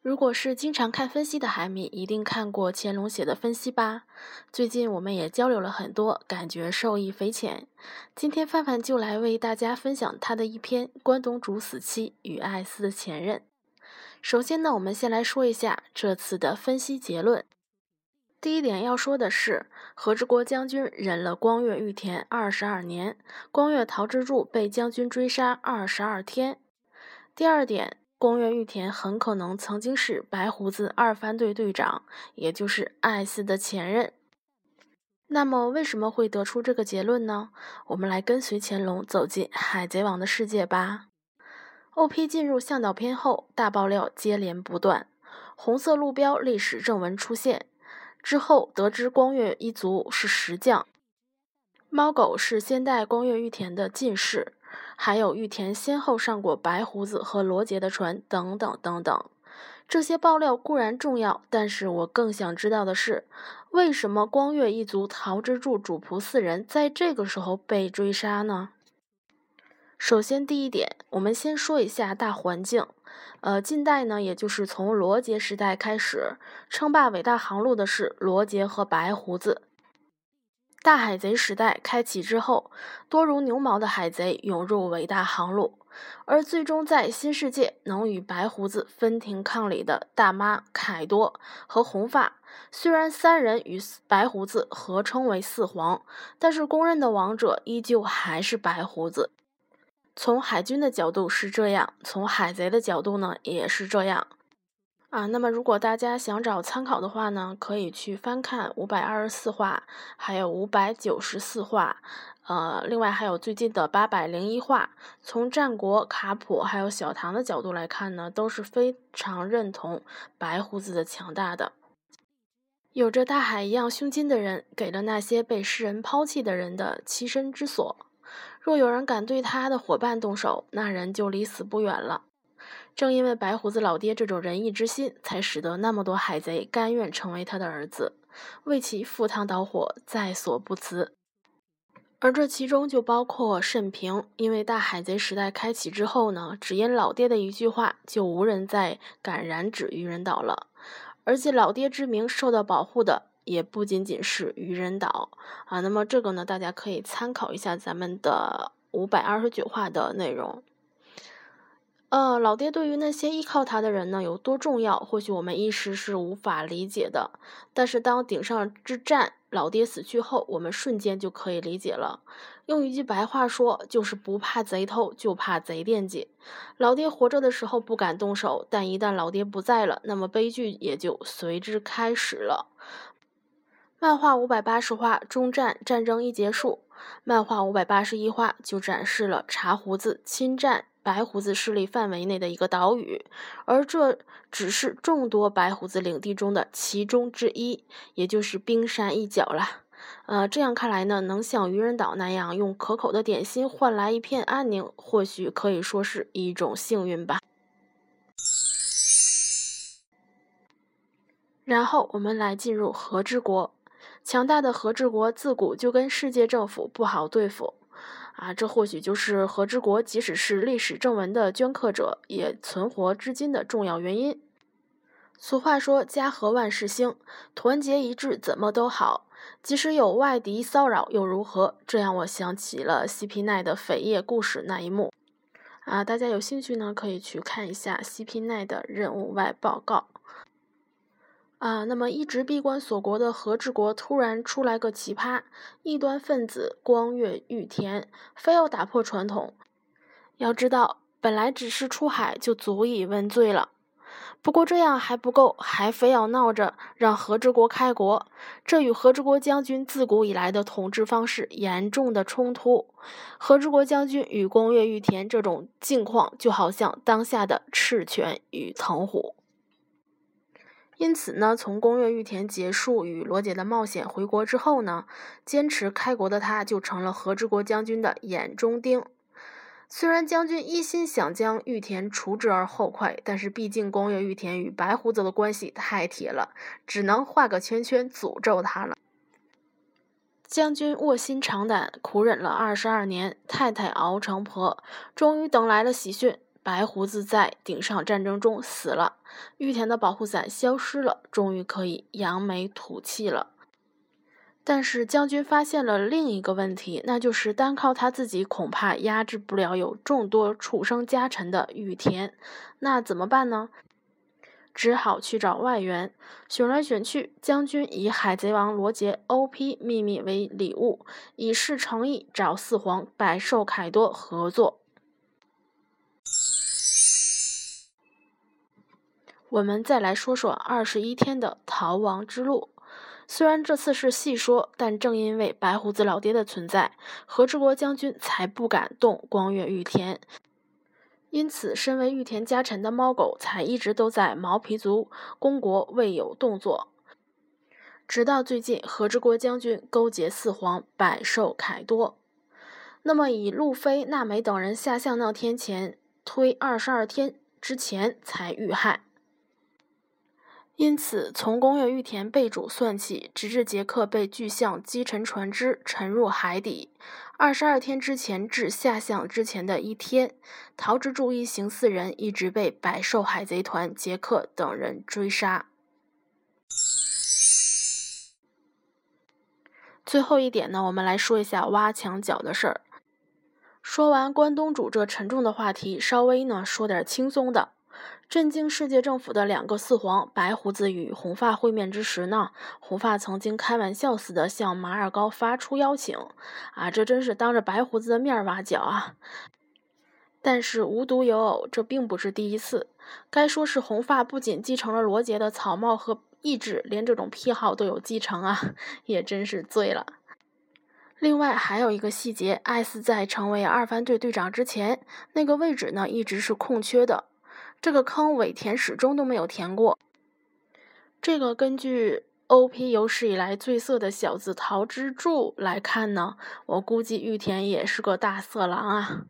如果是经常看分析的海米，一定看过乾隆写的分析吧？最近我们也交流了很多，感觉受益匪浅。今天范范就来为大家分享他的一篇《关东煮死期与艾斯的前任》。首先呢，我们先来说一下这次的分析结论。第一点要说的是，和之国将军忍了光月玉田二十二年，光月桃之助被将军追杀二十二天。第二点。宫月玉田很可能曾经是白胡子二番队队长，也就是艾斯的前任。那么，为什么会得出这个结论呢？我们来跟随乾隆走进海贼王的世界吧。O.P. 进入向导片后，大爆料接连不断，红色路标历史正文出现之后，得知光月一族是石匠，猫狗是先代光月玉田的近侍。还有玉田先后上过白胡子和罗杰的船，等等等等。这些爆料固然重要，但是我更想知道的是，为什么光月一族桃之助主仆四人在这个时候被追杀呢？首先，第一点，我们先说一下大环境。呃，近代呢，也就是从罗杰时代开始，称霸伟大航路的是罗杰和白胡子。大海贼时代开启之后，多如牛毛的海贼涌入伟大航路，而最终在新世界能与白胡子分庭抗礼的大妈凯多和红发，虽然三人与白胡子合称为四皇，但是公认的王者依旧还是白胡子。从海军的角度是这样，从海贼的角度呢也是这样。啊，那么如果大家想找参考的话呢，可以去翻看五百二十四话，还有五百九十四话，呃，另外还有最近的八百零一话。从战国、卡普还有小唐的角度来看呢，都是非常认同白胡子的强大的。有着大海一样胸襟的人，给了那些被世人抛弃的人的栖身之所。若有人敢对他的伙伴动手，那人就离死不远了。正因为白胡子老爹这种仁义之心，才使得那么多海贼甘愿成为他的儿子，为其赴汤蹈火，在所不辞。而这其中就包括慎平，因为大海贼时代开启之后呢，只因老爹的一句话，就无人再敢染指愚人岛了。而且老爹之名受到保护的，也不仅仅是愚人岛啊。那么这个呢，大家可以参考一下咱们的五百二十九话的内容。呃，老爹对于那些依靠他的人呢有多重要，或许我们一时是无法理解的。但是当顶上之战老爹死去后，我们瞬间就可以理解了。用一句白话说，就是不怕贼偷，就怕贼惦记。老爹活着的时候不敢动手，但一旦老爹不在了，那么悲剧也就随之开始了。漫画五百八十话中战战争一结束，漫画五百八十一话就展示了茶胡子侵占。白胡子势力范围内的一个岛屿，而这只是众多白胡子领地中的其中之一，也就是冰山一角了。呃，这样看来呢，能像愚人岛那样用可口的点心换来一片安宁，或许可以说是一种幸运吧。然后我们来进入和之国，强大的和之国自古就跟世界政府不好对付。啊，这或许就是和之国即使是历史正文的镌刻者也存活至今的重要原因。俗话说“家和万事兴”，团结一致怎么都好。即使有外敌骚扰又如何？这让我想起了西皮奈的扉页故事那一幕。啊，大家有兴趣呢，可以去看一下西皮奈的任务外报告。啊，那么一直闭关锁国的和之国突然出来个奇葩异端分子光月玉田，非要打破传统。要知道，本来只是出海就足以问罪了，不过这样还不够，还非要闹着让和之国开国，这与和之国将军自古以来的统治方式严重的冲突。和之国将军与光月玉田这种境况，就好像当下的赤犬与藤虎。因此呢，从宫月玉田结束与罗杰的冒险回国之后呢，坚持开国的他就成了和之国将军的眼中钉。虽然将军一心想将玉田除之而后快，但是毕竟宫月玉田与白胡子的关系太铁了，只能画个圈圈诅咒他了。将军卧薪尝胆，苦忍了二十二年，太太熬成婆，终于等来了喜讯。白胡子在顶上战争中死了，玉田的保护伞消失了，终于可以扬眉吐气了。但是将军发现了另一个问题，那就是单靠他自己恐怕压制不了有众多畜生家臣的玉田，那怎么办呢？只好去找外援。选来选去，将军以海贼王罗杰 O.P. 秘密为礼物，以示诚意，找四皇百兽凯多合作。我们再来说说二十一天的逃亡之路。虽然这次是细说，但正因为白胡子老爹的存在，和之国将军才不敢动光月玉田。因此，身为玉田家臣的猫狗才一直都在毛皮族公国未有动作。直到最近，和之国将军勾结四皇百兽凯多，那么以路飞、娜美等人下象那天前推二十二天之前才遇害。因此，从宫月玉田被主算起，直至杰克被巨象击沉船只沉入海底，二十二天之前至下象之前的一天，桃之助一行四人一直被百兽海贼团杰克等人追杀。最后一点呢，我们来说一下挖墙脚的事儿。说完关东煮这沉重的话题，稍微呢说点轻松的。震惊世界政府的两个四皇白胡子与红发会面之时呢，红发曾经开玩笑似的向马尔高发出邀请，啊，这真是当着白胡子的面挖角啊！但是无独有偶，这并不是第一次。该说是红发不仅继承了罗杰的草帽和意志，连这种癖好都有继承啊，也真是醉了。另外还有一个细节，艾斯在成为二番队队长之前，那个位置呢一直是空缺的。这个坑尾田始终都没有填过。这个根据 O.P. 有史以来最色的小子桃之助来看呢，我估计玉田也是个大色狼啊。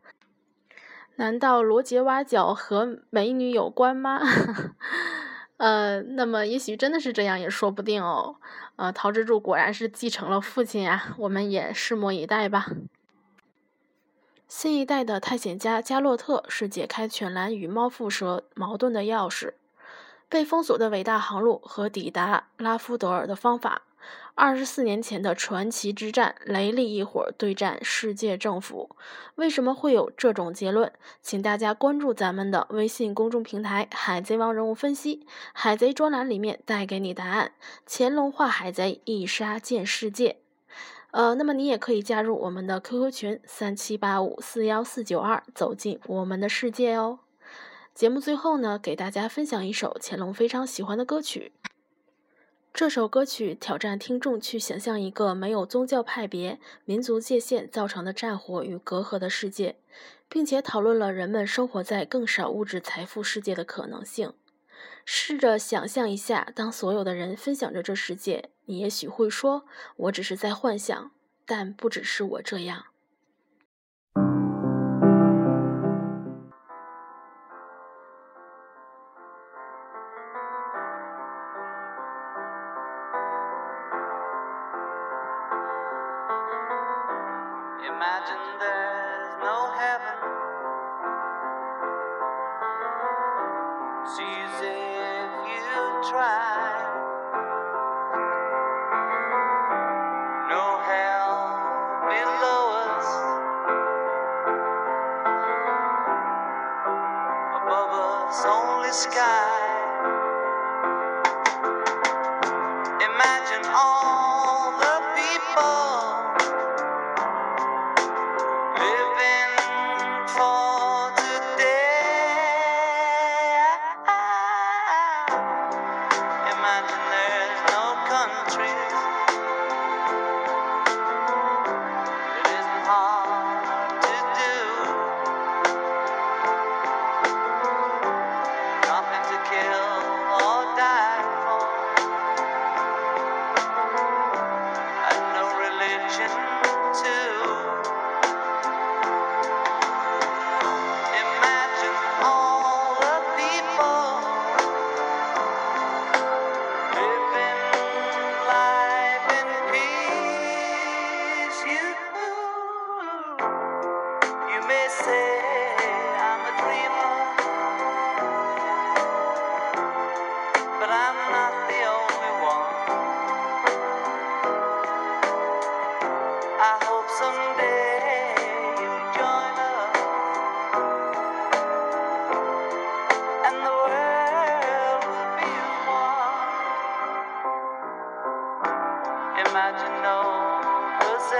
难道罗杰挖角和美女有关吗？呃，那么也许真的是这样也说不定哦。呃，桃之助果然是继承了父亲啊，我们也拭目以待吧。新一代的探险家加洛特是解开犬蓝与猫腹蛇矛盾的钥匙，被封锁的伟大航路和抵达拉夫德尔的方法。二十四年前的传奇之战，雷利一伙对战世界政府。为什么会有这种结论？请大家关注咱们的微信公众平台“海贼王人物分析”，海贼专栏里面带给你答案。乾隆画海贼，一杀见世界。呃，那么你也可以加入我们的 QQ 群三七八五四幺四九二，走进我们的世界哦。节目最后呢，给大家分享一首乾隆非常喜欢的歌曲。这首歌曲挑战听众去想象一个没有宗教派别、民族界限造成的战火与隔阂的世界，并且讨论了人们生活在更少物质财富世界的可能性。试着想象一下，当所有的人分享着这世界，你也许会说：“我只是在幻想。”但不只是我这样。imagine there's no heaven. See if you try. No hell below us. Above us, only sky. Imagine all.